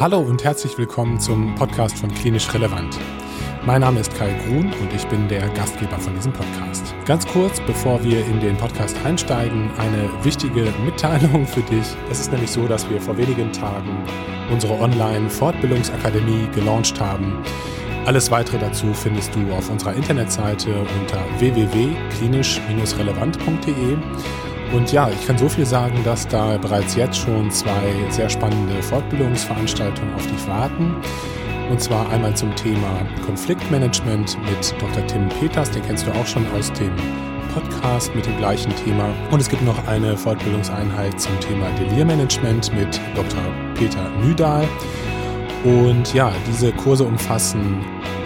Hallo und herzlich willkommen zum Podcast von Klinisch Relevant. Mein Name ist Kai Grun und ich bin der Gastgeber von diesem Podcast. Ganz kurz, bevor wir in den Podcast einsteigen, eine wichtige Mitteilung für dich. Es ist nämlich so, dass wir vor wenigen Tagen unsere Online-Fortbildungsakademie gelauncht haben. Alles weitere dazu findest du auf unserer Internetseite unter www.klinisch-relevant.de. Und ja, ich kann so viel sagen, dass da bereits jetzt schon zwei sehr spannende Fortbildungsveranstaltungen auf dich warten. Und zwar einmal zum Thema Konfliktmanagement mit Dr. Tim Peters, den kennst du auch schon aus dem Podcast mit dem gleichen Thema. Und es gibt noch eine Fortbildungseinheit zum Thema Delirmanagement mit Dr. Peter Nüdahl. Und ja, diese Kurse umfassen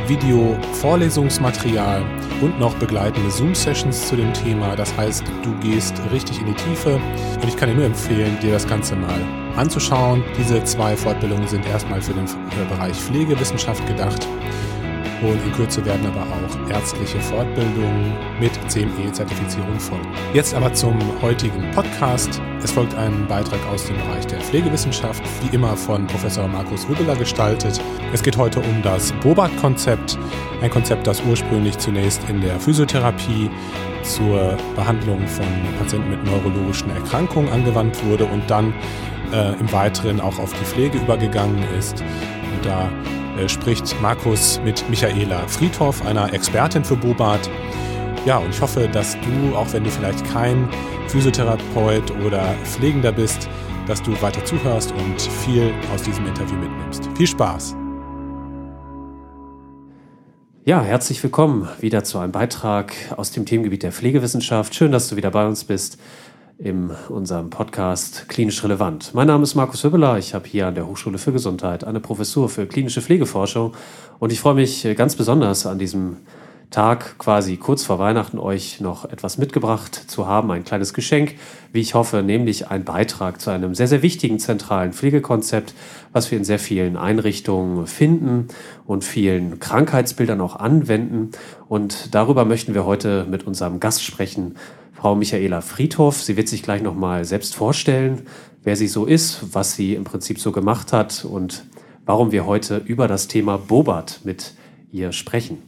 Video-Vorlesungsmaterial und noch begleitende Zoom-Sessions zu dem Thema. Das heißt, du gehst richtig in die Tiefe und ich kann dir nur empfehlen, dir das Ganze mal anzuschauen. Diese zwei Fortbildungen sind erstmal für den Bereich Pflegewissenschaft gedacht und in Kürze werden aber auch ärztliche Fortbildungen mit CME-Zertifizierung folgen. Jetzt aber zum heutigen Podcast. Es folgt ein Beitrag aus dem Bereich der Pflegewissenschaft, wie immer von Professor Markus Wübbeler gestaltet. Es geht heute um das BOBAT-Konzept, ein Konzept, das ursprünglich zunächst in der Physiotherapie zur Behandlung von Patienten mit neurologischen Erkrankungen angewandt wurde und dann äh, im Weiteren auch auf die Pflege übergegangen ist. Und da spricht Markus mit Michaela Friedhoff, einer Expertin für Bobat. Ja, und ich hoffe, dass du, auch wenn du vielleicht kein Physiotherapeut oder Pflegender bist, dass du weiter zuhörst und viel aus diesem Interview mitnimmst. Viel Spaß! Ja, herzlich willkommen wieder zu einem Beitrag aus dem Themengebiet der Pflegewissenschaft. Schön, dass du wieder bei uns bist in unserem Podcast Klinisch Relevant. Mein Name ist Markus Hübbeler. Ich habe hier an der Hochschule für Gesundheit eine Professur für klinische Pflegeforschung und ich freue mich ganz besonders an diesem Tag, quasi kurz vor Weihnachten, euch noch etwas mitgebracht zu haben, ein kleines Geschenk, wie ich hoffe, nämlich ein Beitrag zu einem sehr, sehr wichtigen zentralen Pflegekonzept, was wir in sehr vielen Einrichtungen finden und vielen Krankheitsbildern auch anwenden. Und darüber möchten wir heute mit unserem Gast sprechen, Frau Michaela Friedhoff. Sie wird sich gleich nochmal selbst vorstellen, wer sie so ist, was sie im Prinzip so gemacht hat und warum wir heute über das Thema Bobat mit ihr sprechen.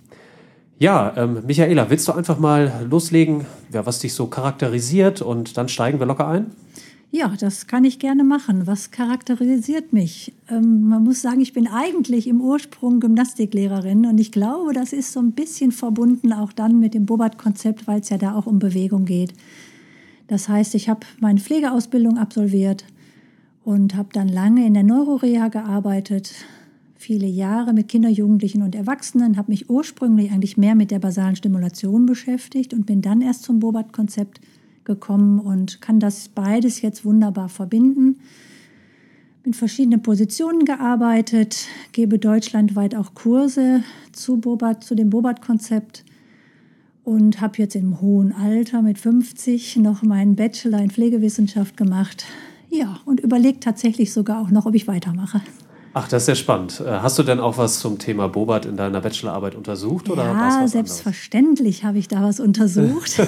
Ja, ähm, Michaela, willst du einfach mal loslegen, ja, was dich so charakterisiert und dann steigen wir locker ein? Ja, das kann ich gerne machen. Was charakterisiert mich? Ähm, man muss sagen, ich bin eigentlich im Ursprung Gymnastiklehrerin und ich glaube, das ist so ein bisschen verbunden auch dann mit dem Bobat-Konzept, weil es ja da auch um Bewegung geht. Das heißt, ich habe meine Pflegeausbildung absolviert und habe dann lange in der Neuroreha gearbeitet, viele Jahre mit Kindern, Jugendlichen und Erwachsenen, habe mich ursprünglich eigentlich mehr mit der basalen Stimulation beschäftigt und bin dann erst zum Bobat-Konzept gekommen und kann das beides jetzt wunderbar verbinden. In verschiedenen Positionen gearbeitet, gebe deutschlandweit auch Kurse zu, Bobat, zu dem Bobat-Konzept und habe jetzt im hohen Alter mit 50 noch meinen Bachelor in Pflegewissenschaft gemacht. Ja, und überlege tatsächlich sogar auch noch, ob ich weitermache. Ach, das ist sehr spannend. Äh, hast du denn auch was zum Thema Bobat in deiner Bachelorarbeit untersucht? Oder ja, selbstverständlich habe ich da was untersucht.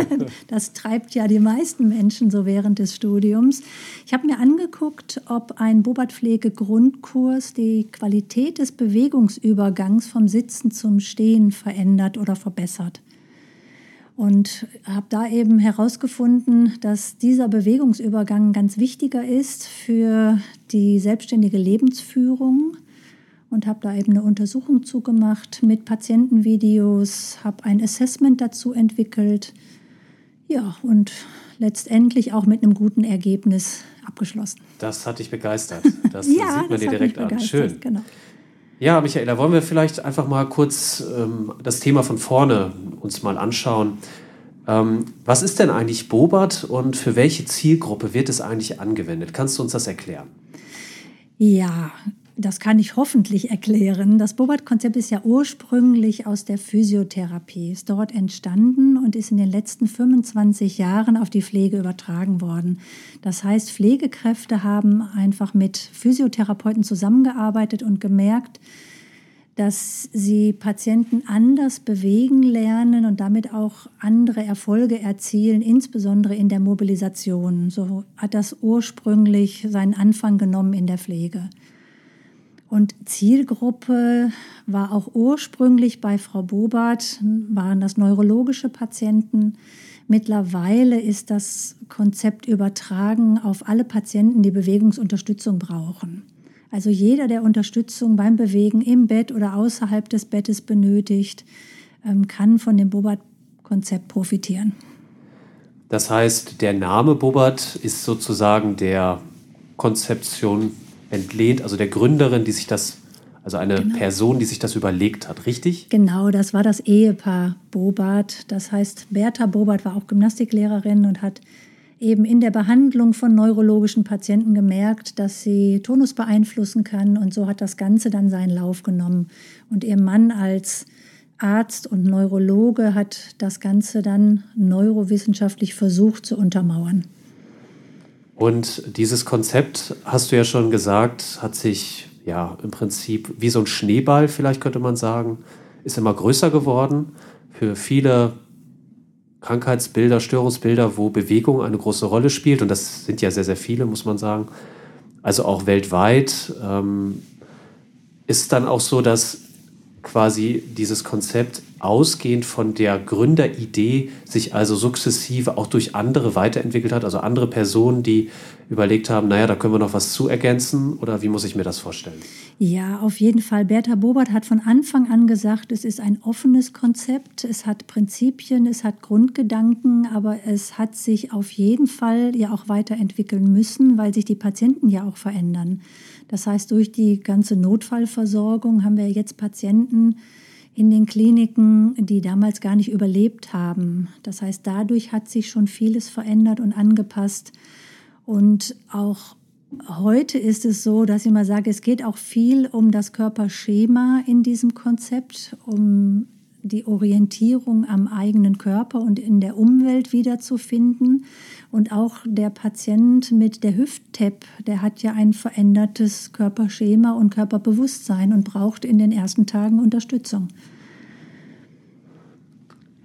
das treibt ja die meisten Menschen so während des Studiums. Ich habe mir angeguckt, ob ein Bobat-Pflege-Grundkurs die Qualität des Bewegungsübergangs vom Sitzen zum Stehen verändert oder verbessert. Und habe da eben herausgefunden, dass dieser Bewegungsübergang ganz wichtiger ist für die selbstständige Lebensführung und habe da eben eine Untersuchung zugemacht mit Patientenvideos, habe ein Assessment dazu entwickelt. Ja, und letztendlich auch mit einem guten Ergebnis abgeschlossen. Das hat dich begeistert. Das ja, sieht man dir direkt an. Schön. Genau. Ja, Michaela, wollen wir vielleicht einfach mal kurz ähm, das Thema von vorne uns mal anschauen. Ähm, was ist denn eigentlich Bobat und für welche Zielgruppe wird es eigentlich angewendet? Kannst du uns das erklären? Ja, das kann ich hoffentlich erklären. Das Bobat-Konzept ist ja ursprünglich aus der Physiotherapie, ist dort entstanden und ist in den letzten 25 Jahren auf die Pflege übertragen worden. Das heißt, Pflegekräfte haben einfach mit Physiotherapeuten zusammengearbeitet und gemerkt, dass sie Patienten anders bewegen lernen und damit auch andere Erfolge erzielen, insbesondere in der Mobilisation. So hat das ursprünglich seinen Anfang genommen in der Pflege. Und Zielgruppe war auch ursprünglich bei Frau Bobart, waren das neurologische Patienten. Mittlerweile ist das Konzept übertragen auf alle Patienten, die Bewegungsunterstützung brauchen. Also jeder, der Unterstützung beim Bewegen im Bett oder außerhalb des Bettes benötigt, ähm, kann von dem Bobart-Konzept profitieren. Das heißt, der Name Bobart ist sozusagen der Konzeption entlehnt, also der Gründerin, die sich das, also eine genau. Person, die sich das überlegt hat, richtig? Genau, das war das Ehepaar Bobart. Das heißt, Bertha Bobart war auch Gymnastiklehrerin und hat eben in der Behandlung von neurologischen Patienten gemerkt, dass sie Tonus beeinflussen kann und so hat das Ganze dann seinen Lauf genommen. Und ihr Mann als Arzt und Neurologe hat das Ganze dann neurowissenschaftlich versucht zu untermauern. Und dieses Konzept, hast du ja schon gesagt, hat sich ja im Prinzip wie so ein Schneeball, vielleicht könnte man sagen, ist immer größer geworden. Für viele Krankheitsbilder, Störungsbilder, wo Bewegung eine große Rolle spielt. Und das sind ja sehr, sehr viele, muss man sagen. Also auch weltweit ähm, ist dann auch so, dass quasi dieses Konzept ausgehend von der Gründeridee sich also sukzessive auch durch andere weiterentwickelt hat, also andere Personen, die überlegt haben, naja, da können wir noch was zu ergänzen oder wie muss ich mir das vorstellen? Ja, auf jeden Fall. Bertha Bobert hat von Anfang an gesagt, es ist ein offenes Konzept, es hat Prinzipien, es hat Grundgedanken, aber es hat sich auf jeden Fall ja auch weiterentwickeln müssen, weil sich die Patienten ja auch verändern. Das heißt, durch die ganze Notfallversorgung haben wir jetzt Patienten, in den Kliniken, die damals gar nicht überlebt haben. Das heißt, dadurch hat sich schon vieles verändert und angepasst. Und auch heute ist es so, dass ich mal sage, es geht auch viel um das Körperschema in diesem Konzept, um die Orientierung am eigenen Körper und in der Umwelt wiederzufinden. Und auch der Patient mit der Hüft-TEP, der hat ja ein verändertes Körperschema und Körperbewusstsein und braucht in den ersten Tagen Unterstützung.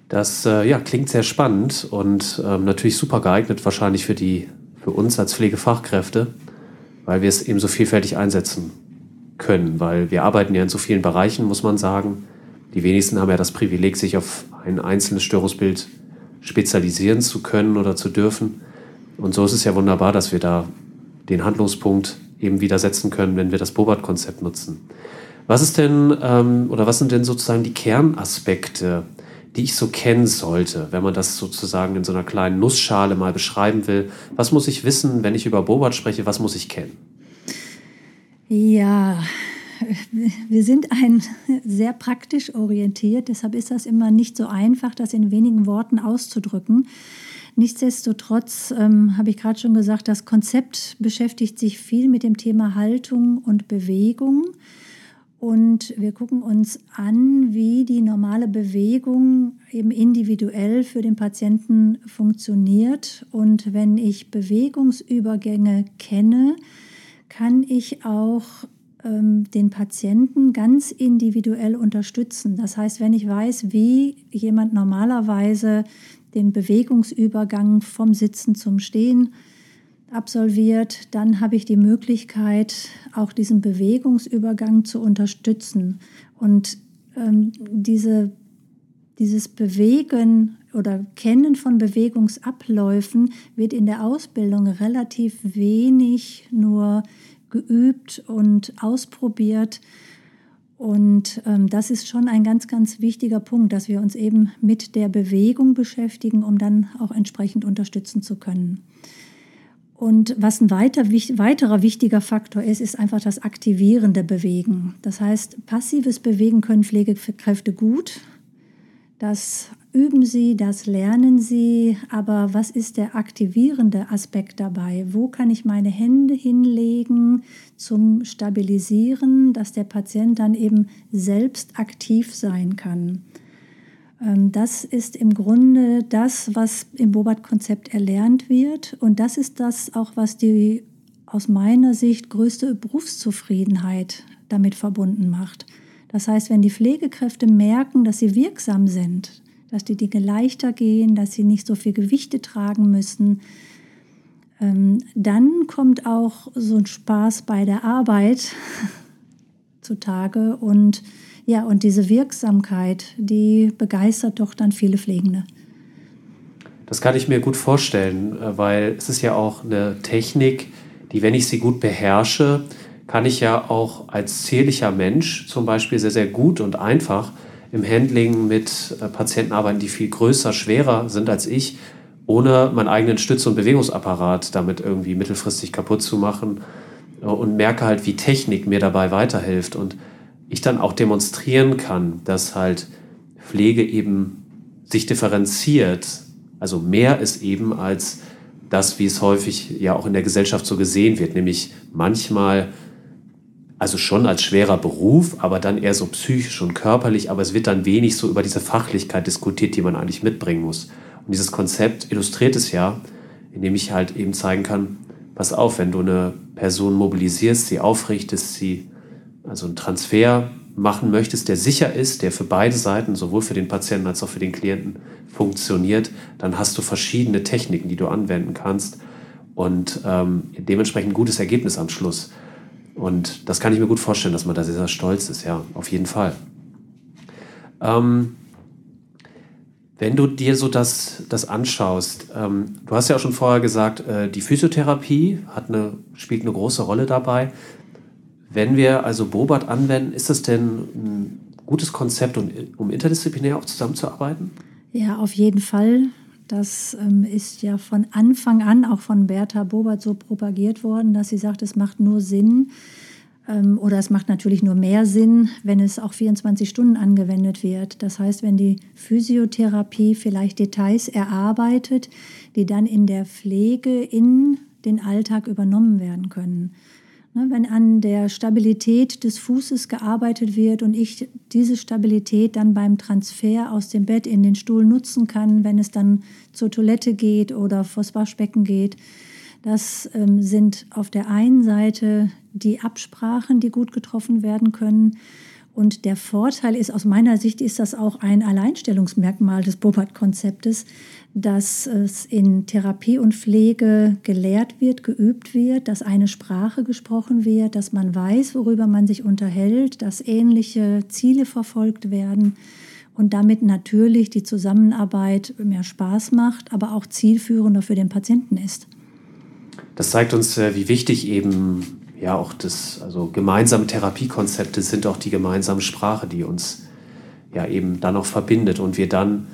Das äh, ja, klingt sehr spannend und ähm, natürlich super geeignet wahrscheinlich für, die, für uns als Pflegefachkräfte, weil wir es eben so vielfältig einsetzen können, weil wir arbeiten ja in so vielen Bereichen, muss man sagen. Die wenigsten haben ja das Privileg, sich auf ein einzelnes Störungsbild spezialisieren zu können oder zu dürfen. Und so ist es ja wunderbar, dass wir da den Handlungspunkt eben wieder setzen können, wenn wir das Bobart-Konzept nutzen. Was ist denn ähm, oder was sind denn sozusagen die Kernaspekte, die ich so kennen sollte, wenn man das sozusagen in so einer kleinen Nussschale mal beschreiben will? Was muss ich wissen, wenn ich über Bobart spreche? Was muss ich kennen? Ja, wir sind ein sehr praktisch orientiert, deshalb ist das immer nicht so einfach, das in wenigen Worten auszudrücken. Nichtsdestotrotz ähm, habe ich gerade schon gesagt, das Konzept beschäftigt sich viel mit dem Thema Haltung und Bewegung. Und wir gucken uns an, wie die normale Bewegung eben individuell für den Patienten funktioniert. Und wenn ich Bewegungsübergänge kenne, kann ich auch den Patienten ganz individuell unterstützen. Das heißt, wenn ich weiß, wie jemand normalerweise den Bewegungsübergang vom Sitzen zum Stehen absolviert, dann habe ich die Möglichkeit, auch diesen Bewegungsübergang zu unterstützen. Und ähm, diese, dieses Bewegen oder Kennen von Bewegungsabläufen wird in der Ausbildung relativ wenig nur geübt und ausprobiert. Und ähm, das ist schon ein ganz, ganz wichtiger Punkt, dass wir uns eben mit der Bewegung beschäftigen, um dann auch entsprechend unterstützen zu können. Und was ein weiter, weiterer wichtiger Faktor ist, ist einfach das aktivierende Bewegen. Das heißt, passives Bewegen können Pflegekräfte gut. Das üben sie, das lernen sie, aber was ist der aktivierende Aspekt dabei? Wo kann ich meine Hände hinlegen zum Stabilisieren, dass der Patient dann eben selbst aktiv sein kann? Ähm, das ist im Grunde das, was im Bobat-Konzept erlernt wird und das ist das auch, was die aus meiner Sicht größte Berufszufriedenheit damit verbunden macht. Das heißt, wenn die Pflegekräfte merken, dass sie wirksam sind, dass die Dinge leichter gehen, dass sie nicht so viel Gewichte tragen müssen. Ähm, dann kommt auch so ein Spaß bei der Arbeit. zutage. Und ja, und diese Wirksamkeit, die begeistert doch dann viele Pflegende. Das kann ich mir gut vorstellen, äh, weil es ist ja auch eine Technik, die, wenn ich sie gut beherrsche, kann ich ja auch als zierlicher Mensch zum Beispiel sehr, sehr gut und einfach im Handling mit äh, Patienten arbeiten, die viel größer, schwerer sind als ich, ohne meinen eigenen Stütz- und Bewegungsapparat damit irgendwie mittelfristig kaputt zu machen äh, und merke halt, wie Technik mir dabei weiterhilft und ich dann auch demonstrieren kann, dass halt Pflege eben sich differenziert, also mehr ist eben als das, wie es häufig ja auch in der Gesellschaft so gesehen wird, nämlich manchmal also schon als schwerer Beruf, aber dann eher so psychisch und körperlich, aber es wird dann wenig so über diese Fachlichkeit diskutiert, die man eigentlich mitbringen muss. Und dieses Konzept illustriert es ja, indem ich halt eben zeigen kann, pass auf, wenn du eine Person mobilisierst, sie aufrichtest, sie also einen Transfer machen möchtest, der sicher ist, der für beide Seiten, sowohl für den Patienten als auch für den Klienten, funktioniert, dann hast du verschiedene Techniken, die du anwenden kannst und ähm, dementsprechend ein gutes Ergebnis am Schluss. Und das kann ich mir gut vorstellen, dass man da sehr stolz ist, ja, auf jeden Fall. Ähm, wenn du dir so das, das anschaust, ähm, du hast ja auch schon vorher gesagt, äh, die Physiotherapie hat eine, spielt eine große Rolle dabei. Wenn wir also Bobat anwenden, ist das denn ein gutes Konzept, um, um interdisziplinär auch zusammenzuarbeiten? Ja, auf jeden Fall. Das ähm, ist ja von Anfang an auch von Bertha Bobert so propagiert worden, dass sie sagt, es macht nur Sinn ähm, oder es macht natürlich nur mehr Sinn, wenn es auch 24 Stunden angewendet wird. Das heißt, wenn die Physiotherapie vielleicht Details erarbeitet, die dann in der Pflege in den Alltag übernommen werden können. Ne, wenn an der Stabilität des Fußes gearbeitet wird und ich diese Stabilität dann beim Transfer aus dem Bett in den Stuhl nutzen kann, wenn es dann zur Toilette geht oder vors Waschbecken geht, das ähm, sind auf der einen Seite die Absprachen, die gut getroffen werden können. Und der Vorteil ist, aus meiner Sicht ist das auch ein Alleinstellungsmerkmal des Bobat-Konzeptes, dass es in Therapie und Pflege gelehrt wird, geübt wird, dass eine Sprache gesprochen wird, dass man weiß, worüber man sich unterhält, dass ähnliche Ziele verfolgt werden und damit natürlich die Zusammenarbeit mehr Spaß macht, aber auch zielführender für den Patienten ist. Das zeigt uns, äh, wie wichtig eben ja auch das, also gemeinsame Therapiekonzepte sind auch die gemeinsame Sprache, die uns ja eben dann auch verbindet und wir dann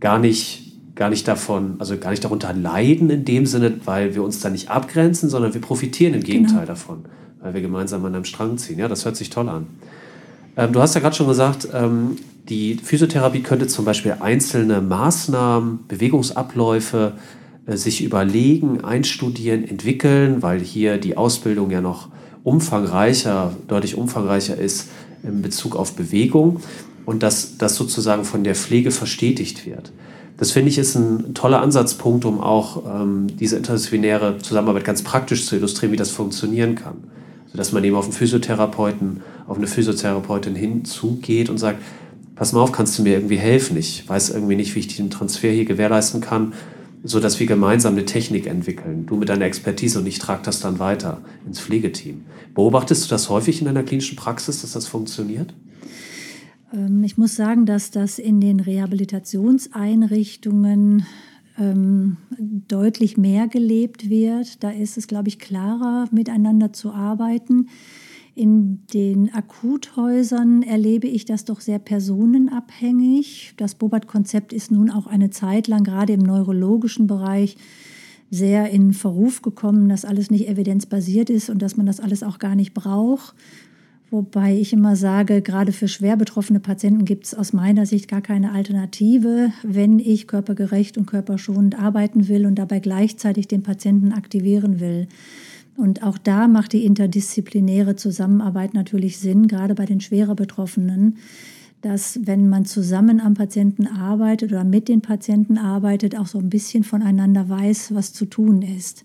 gar nicht, gar nicht davon, also gar nicht darunter leiden in dem Sinne, weil wir uns da nicht abgrenzen, sondern wir profitieren im Gegenteil genau. davon, weil wir gemeinsam an einem Strang ziehen. Ja, das hört sich toll an. Ähm, du hast ja gerade schon gesagt, ähm, die Physiotherapie könnte zum Beispiel einzelne Maßnahmen, Bewegungsabläufe, sich überlegen, einstudieren, entwickeln, weil hier die Ausbildung ja noch umfangreicher, deutlich umfangreicher ist in Bezug auf Bewegung und dass das sozusagen von der Pflege verstetigt wird. Das finde ich ist ein toller Ansatzpunkt, um auch ähm, diese interdisziplinäre Zusammenarbeit ganz praktisch zu illustrieren, wie das funktionieren kann. Also, dass man eben auf einen Physiotherapeuten, auf eine Physiotherapeutin hinzugeht und sagt, pass mal auf, kannst du mir irgendwie helfen? Ich weiß irgendwie nicht, wie ich den Transfer hier gewährleisten kann so dass wir gemeinsam eine Technik entwickeln. Du mit deiner Expertise und ich trage das dann weiter ins Pflegeteam. Beobachtest du das häufig in deiner klinischen Praxis, dass das funktioniert? Ähm, ich muss sagen, dass das in den Rehabilitationseinrichtungen ähm, deutlich mehr gelebt wird. Da ist es, glaube ich, klarer, miteinander zu arbeiten. In den Akuthäusern erlebe ich das doch sehr personenabhängig. Das Bobat-Konzept ist nun auch eine Zeit lang gerade im neurologischen Bereich sehr in Verruf gekommen, dass alles nicht evidenzbasiert ist und dass man das alles auch gar nicht braucht. Wobei ich immer sage, gerade für schwer betroffene Patienten gibt es aus meiner Sicht gar keine Alternative, wenn ich körpergerecht und körperschonend arbeiten will und dabei gleichzeitig den Patienten aktivieren will. Und auch da macht die interdisziplinäre Zusammenarbeit natürlich Sinn, gerade bei den schwerer Betroffenen, dass wenn man zusammen am Patienten arbeitet oder mit den Patienten arbeitet, auch so ein bisschen voneinander weiß, was zu tun ist.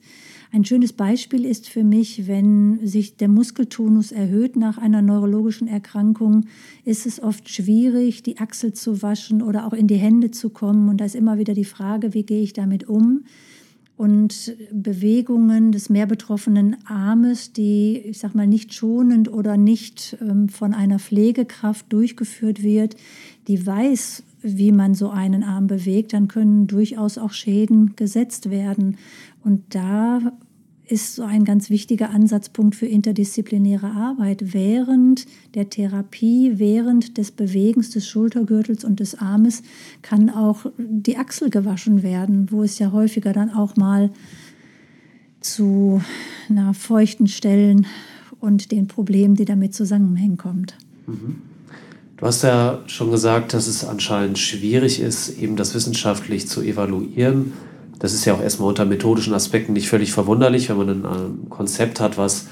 Ein schönes Beispiel ist für mich, wenn sich der Muskeltonus erhöht nach einer neurologischen Erkrankung, ist es oft schwierig, die Achsel zu waschen oder auch in die Hände zu kommen. Und da ist immer wieder die Frage, wie gehe ich damit um? Und Bewegungen des mehr betroffenen Armes, die, ich sag mal, nicht schonend oder nicht ähm, von einer Pflegekraft durchgeführt wird, die weiß, wie man so einen Arm bewegt, dann können durchaus auch Schäden gesetzt werden. Und da ist so ein ganz wichtiger Ansatzpunkt für interdisziplinäre Arbeit. Während der Therapie, während des Bewegens des Schultergürtels und des Armes kann auch die Achsel gewaschen werden, wo es ja häufiger dann auch mal zu na, feuchten Stellen und den Problemen, die damit zusammenhängen, kommt. Mhm. Du hast ja schon gesagt, dass es anscheinend schwierig ist, eben das wissenschaftlich zu evaluieren das ist ja auch erstmal unter methodischen Aspekten nicht völlig verwunderlich, wenn man ein ähm, Konzept hat, was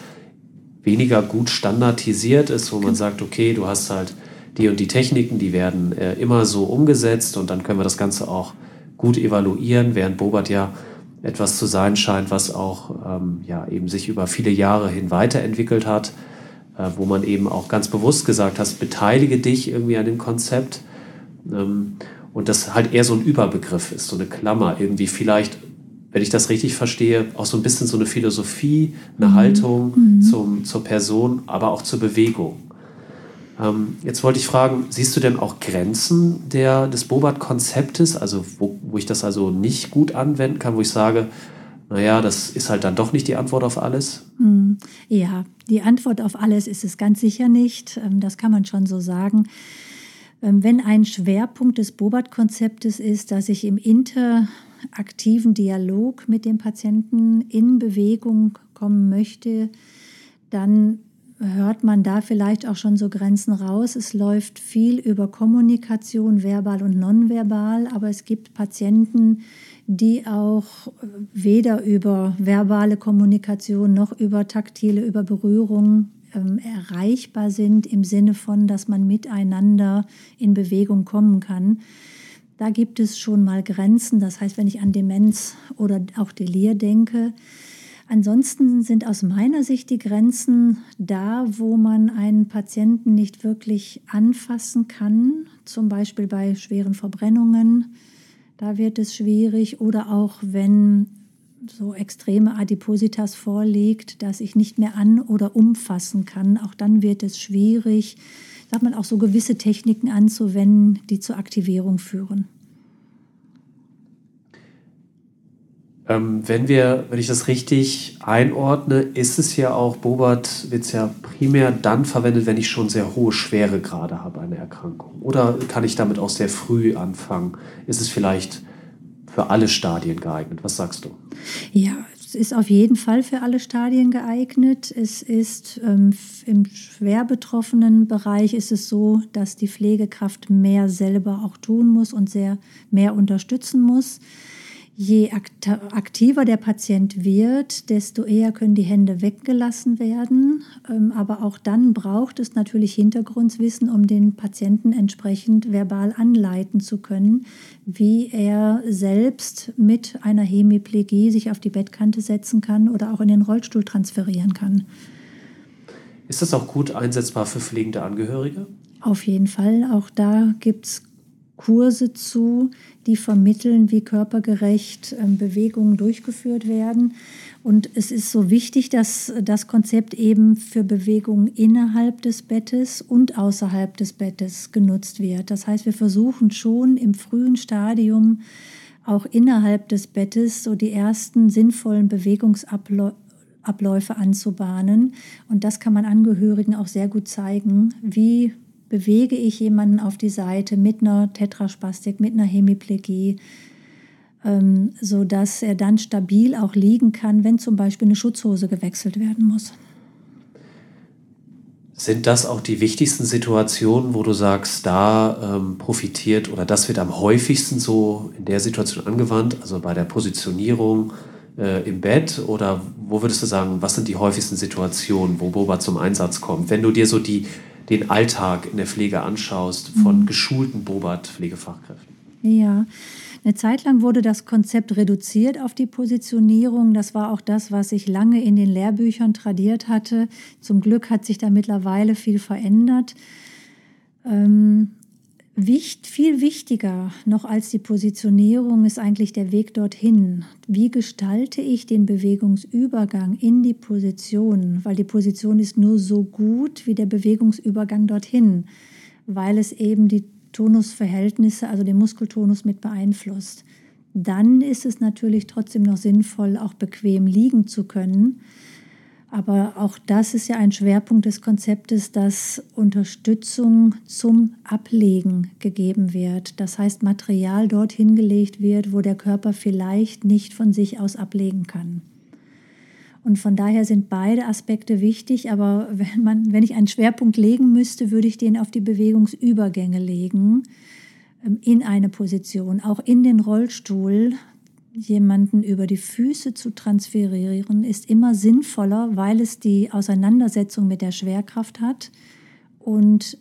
weniger gut standardisiert ist, wo man sagt, okay, du hast halt die und die Techniken, die werden äh, immer so umgesetzt und dann können wir das Ganze auch gut evaluieren, während Bobert ja etwas zu sein scheint, was auch ähm, ja, eben sich über viele Jahre hin weiterentwickelt hat, äh, wo man eben auch ganz bewusst gesagt hat, beteilige dich irgendwie an dem Konzept. Ähm, und das halt eher so ein Überbegriff ist, so eine Klammer, irgendwie vielleicht, wenn ich das richtig verstehe, auch so ein bisschen so eine Philosophie, eine mhm. Haltung mhm. Zum, zur Person, aber auch zur Bewegung. Ähm, jetzt wollte ich fragen, siehst du denn auch Grenzen der, des Bobat-Konzeptes, also wo, wo ich das also nicht gut anwenden kann, wo ich sage, naja, das ist halt dann doch nicht die Antwort auf alles? Mhm. Ja, die Antwort auf alles ist es ganz sicher nicht. Ähm, das kann man schon so sagen. Ähm, wenn ein Schwerpunkt des Bobat-Konzeptes ist, dass ich im interaktiven Dialog mit dem Patienten in Bewegung kommen möchte, dann hört man da vielleicht auch schon so Grenzen raus. Es läuft viel über Kommunikation, verbal und nonverbal, aber es gibt Patienten, die auch weder über verbale Kommunikation noch über taktile, über Berührung ähm, erreichbar sind im Sinne von, dass man miteinander in Bewegung kommen kann. Da gibt es schon mal Grenzen. Das heißt, wenn ich an Demenz oder auch Delir denke, Ansonsten sind aus meiner Sicht die Grenzen da, wo man einen Patienten nicht wirklich anfassen kann, zum Beispiel bei schweren Verbrennungen. Da wird es schwierig oder auch wenn so extreme Adipositas vorliegt, dass ich nicht mehr an- oder umfassen kann, auch dann wird es schwierig, sagt man auch so gewisse Techniken anzuwenden, die zur Aktivierung führen. Ähm, wenn wir, wenn ich das richtig einordne, ist es ja auch, Bobert wird es ja primär dann verwendet, wenn ich schon sehr hohe Schweregrade habe, eine Erkrankung. Oder kann ich damit auch sehr früh anfangen? Ist es vielleicht für alle Stadien geeignet? Was sagst du? Ja, es ist auf jeden Fall für alle Stadien geeignet. Es ist ähm, im schwer betroffenen Bereich ist es so, dass die Pflegekraft mehr selber auch tun muss und sehr mehr unterstützen muss. Je aktiver der Patient wird, desto eher können die Hände weggelassen werden. Ähm, aber auch dann braucht es natürlich Hintergrundwissen, um den Patienten entsprechend verbal anleiten zu können, wie er selbst mit einer Hemiplegie sich auf die Bettkante setzen kann oder auch in den Rollstuhl transferieren kann. Ist das auch gut einsetzbar für pflegende Angehörige? Auf jeden Fall. Auch da gibt es Kurse zu, die vermitteln, wie körpergerecht ähm, Bewegungen durchgeführt werden. Und es ist so wichtig, dass das Konzept eben für Bewegungen innerhalb des Bettes und außerhalb des Bettes genutzt wird. Das heißt, wir versuchen schon im frühen Stadium auch innerhalb des Bettes so die ersten sinnvollen Bewegungsabläufe anzubahnen. Und das kann man Angehörigen auch sehr gut zeigen, wie bewege ich jemanden auf die Seite mit einer Tetraspastik, mit einer Hemiplegie, ähm, sodass er dann stabil auch liegen kann, wenn zum Beispiel eine Schutzhose gewechselt werden muss. Sind das auch die wichtigsten Situationen, wo du sagst, da ähm, profitiert oder das wird am häufigsten so in der Situation angewandt, also bei der Positionierung äh, im Bett? Oder wo würdest du sagen, was sind die häufigsten Situationen, wo Boba zum Einsatz kommt? Wenn du dir so die den Alltag in der Pflege anschaust von mhm. geschulten Bobat-Pflegefachkräften. Ja, eine Zeit lang wurde das Konzept reduziert auf die Positionierung. Das war auch das, was ich lange in den Lehrbüchern tradiert hatte. Zum Glück hat sich da mittlerweile viel verändert. Ähm, Wicht, viel wichtiger noch als die Positionierung ist eigentlich der Weg dorthin. Wie gestalte ich den Bewegungsübergang in die Position? Weil die Position ist nur so gut wie der Bewegungsübergang dorthin, weil es eben die Tonusverhältnisse, also den Muskeltonus mit beeinflusst. Dann ist es natürlich trotzdem noch sinnvoll, auch bequem liegen zu können aber auch das ist ja ein Schwerpunkt des Konzeptes, dass Unterstützung zum Ablegen gegeben wird. Das heißt, Material dort hingelegt wird, wo der Körper vielleicht nicht von sich aus ablegen kann. Und von daher sind beide Aspekte wichtig, aber wenn, man, wenn ich einen Schwerpunkt legen müsste, würde ich den auf die Bewegungsübergänge legen ähm, in eine Position, auch in den Rollstuhl, jemanden über die Füße zu transferieren, ist immer sinnvoller, weil es die Auseinandersetzung mit der Schwerkraft hat und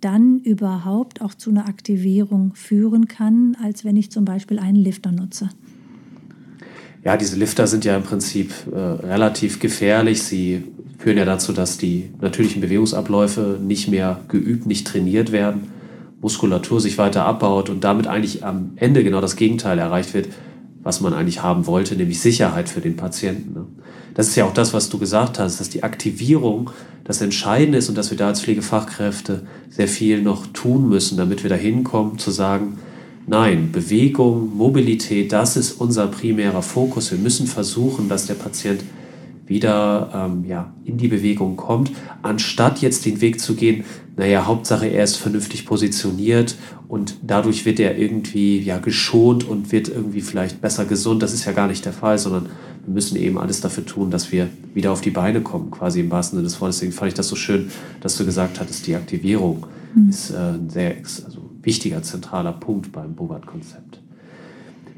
dann überhaupt auch zu einer Aktivierung führen kann, als wenn ich zum Beispiel einen Lifter nutze. Ja, diese Lifter sind ja im Prinzip äh, relativ gefährlich. Sie führen ja dazu, dass die natürlichen Bewegungsabläufe nicht mehr geübt, nicht trainiert werden, Muskulatur sich weiter abbaut und damit eigentlich am Ende genau das Gegenteil erreicht wird, was man eigentlich haben wollte, nämlich Sicherheit für den Patienten. Ne? Das ist ja auch das, was du gesagt hast, dass die Aktivierung das Entscheidende ist und dass wir da als Pflegefachkräfte sehr viel noch tun müssen, damit wir da hinkommen zu sagen, nein, Bewegung, Mobilität, das ist unser primärer Fokus. Wir müssen versuchen, dass der Patient wieder ähm, ja, in die Bewegung kommt, anstatt jetzt den Weg zu gehen, naja, Hauptsache er ist vernünftig positioniert und dadurch wird er irgendwie ja, geschont und wird irgendwie vielleicht besser gesund. Das ist ja gar nicht der Fall, sondern wir müssen eben alles dafür tun, dass wir wieder auf die Beine kommen, quasi im wahrsten Sinne des Wortes. Deswegen fand ich das so schön, dass du gesagt hattest, die Aktivierung mhm. ist äh, ein sehr also, wichtiger, zentraler Punkt beim Bobart-Konzept.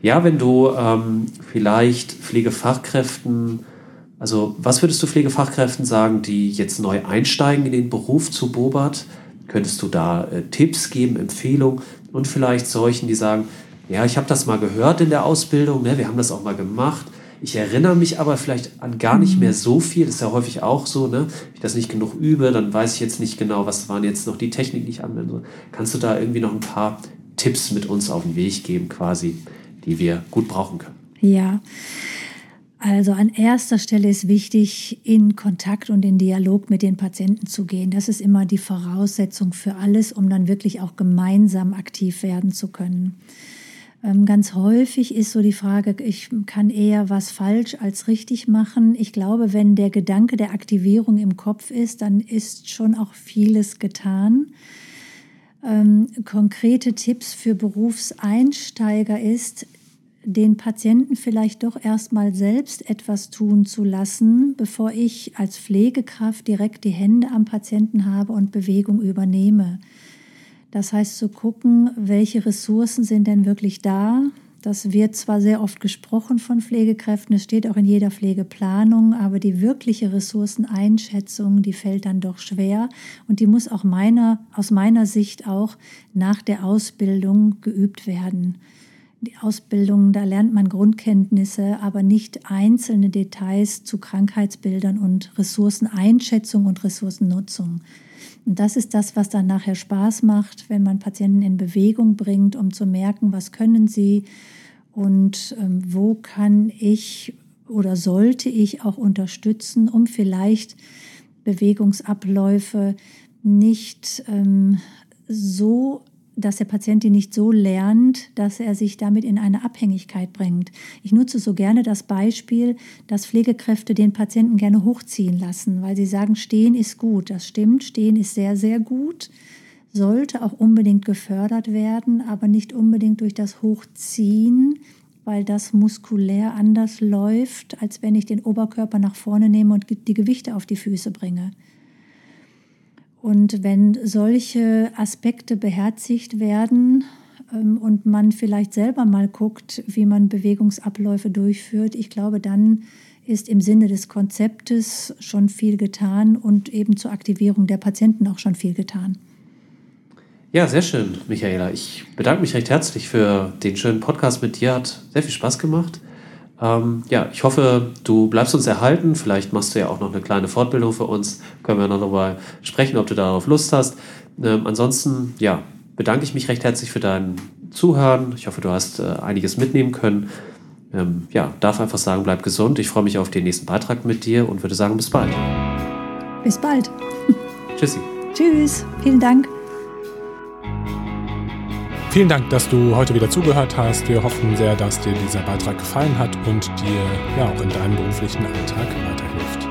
Ja, wenn du ähm, vielleicht Pflegefachkräften also was würdest du Pflegefachkräften sagen, die jetzt neu einsteigen in den Beruf zu Bobat? Könntest du da äh, Tipps geben, Empfehlungen und vielleicht solchen, die sagen, ja, ich habe das mal gehört in der Ausbildung, ne, wir haben das auch mal gemacht. Ich erinnere mich aber vielleicht an gar nicht mehr so viel. Das ist ja häufig auch so, ne? Wenn ich das nicht genug übe, dann weiß ich jetzt nicht genau, was waren jetzt noch die Techniken, die ich anwende. Kannst du da irgendwie noch ein paar Tipps mit uns auf den Weg geben, quasi, die wir gut brauchen können? Ja, also an erster Stelle ist wichtig, in Kontakt und in Dialog mit den Patienten zu gehen. Das ist immer die Voraussetzung für alles, um dann wirklich auch gemeinsam aktiv werden zu können. Ähm, ganz häufig ist so die Frage, ich kann eher was falsch als richtig machen. Ich glaube, wenn der Gedanke der Aktivierung im Kopf ist, dann ist schon auch vieles getan. Ähm, konkrete Tipps für Berufseinsteiger ist, den Patienten vielleicht doch erstmal selbst etwas tun zu lassen, bevor ich als Pflegekraft direkt die Hände am Patienten habe und Bewegung übernehme. Das heißt zu gucken, welche Ressourcen sind denn wirklich da. Das wird zwar sehr oft gesprochen von Pflegekräften, es steht auch in jeder Pflegeplanung, aber die wirkliche Ressourceneinschätzung, die fällt dann doch schwer und die muss auch meiner, aus meiner Sicht auch nach der Ausbildung geübt werden die Ausbildung, da lernt man Grundkenntnisse, aber nicht einzelne Details zu Krankheitsbildern und Ressourceneinschätzung und Ressourcennutzung. Und das ist das, was dann nachher Spaß macht, wenn man Patienten in Bewegung bringt, um zu merken, was können sie und ähm, wo kann ich oder sollte ich auch unterstützen, um vielleicht Bewegungsabläufe nicht ähm, so dass der Patient die nicht so lernt, dass er sich damit in eine Abhängigkeit bringt. Ich nutze so gerne das Beispiel, dass Pflegekräfte den Patienten gerne hochziehen lassen, weil sie sagen, stehen ist gut. Das stimmt, stehen ist sehr, sehr gut, sollte auch unbedingt gefördert werden, aber nicht unbedingt durch das Hochziehen, weil das muskulär anders läuft, als wenn ich den Oberkörper nach vorne nehme und die Gewichte auf die Füße bringe. Und wenn solche Aspekte beherzigt werden ähm, und man vielleicht selber mal guckt, wie man Bewegungsabläufe durchführt, ich glaube, dann ist im Sinne des Konzeptes schon viel getan und eben zur Aktivierung der Patienten auch schon viel getan. Ja, sehr schön, Michaela. Ich bedanke mich recht herzlich für den schönen Podcast mit dir. Hat sehr viel Spaß gemacht. Ähm, ja, ich hoffe, du bleibst uns erhalten. Vielleicht machst du ja auch noch eine kleine Fortbildung für uns. Können wir noch darüber sprechen, ob du darauf Lust hast. Ähm, ansonsten, ja, bedanke ich mich recht herzlich für dein Zuhören. Ich hoffe, du hast äh, einiges mitnehmen können. Ähm, ja, darf einfach sagen, bleib gesund. Ich freue mich auf den nächsten Beitrag mit dir und würde sagen, bis bald. Bis bald. Tschüssi. Tschüss. Vielen Dank. Vielen Dank, dass du heute wieder zugehört hast. Wir hoffen sehr, dass dir dieser Beitrag gefallen hat und dir ja auch in deinem beruflichen Alltag weiterhilft.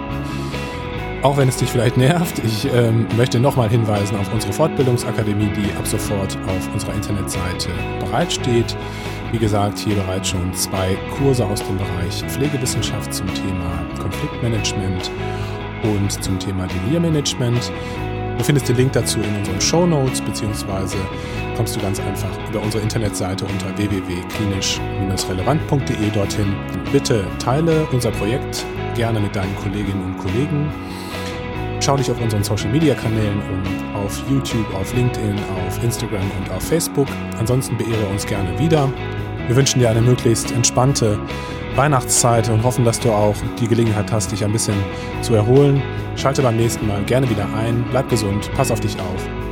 Auch wenn es dich vielleicht nervt, ich ähm, möchte nochmal hinweisen auf unsere Fortbildungsakademie, die ab sofort auf unserer Internetseite bereitsteht. Wie gesagt, hier bereits schon zwei Kurse aus dem Bereich Pflegewissenschaft zum Thema Konfliktmanagement und zum Thema Delirmanagement. Du findest den Link dazu in unseren Show Notes, beziehungsweise kommst du ganz einfach über unsere Internetseite unter www.klinisch-relevant.de dorthin. Bitte teile unser Projekt gerne mit deinen Kolleginnen und Kollegen. Schau dich auf unseren Social Media Kanälen um, auf YouTube, auf LinkedIn, auf Instagram und auf Facebook. Ansonsten beehre uns gerne wieder. Wir wünschen dir eine möglichst entspannte Weihnachtszeit und hoffen, dass du auch die Gelegenheit hast, dich ein bisschen zu erholen. Schalte beim nächsten Mal gerne wieder ein. Bleib gesund, pass auf dich auf.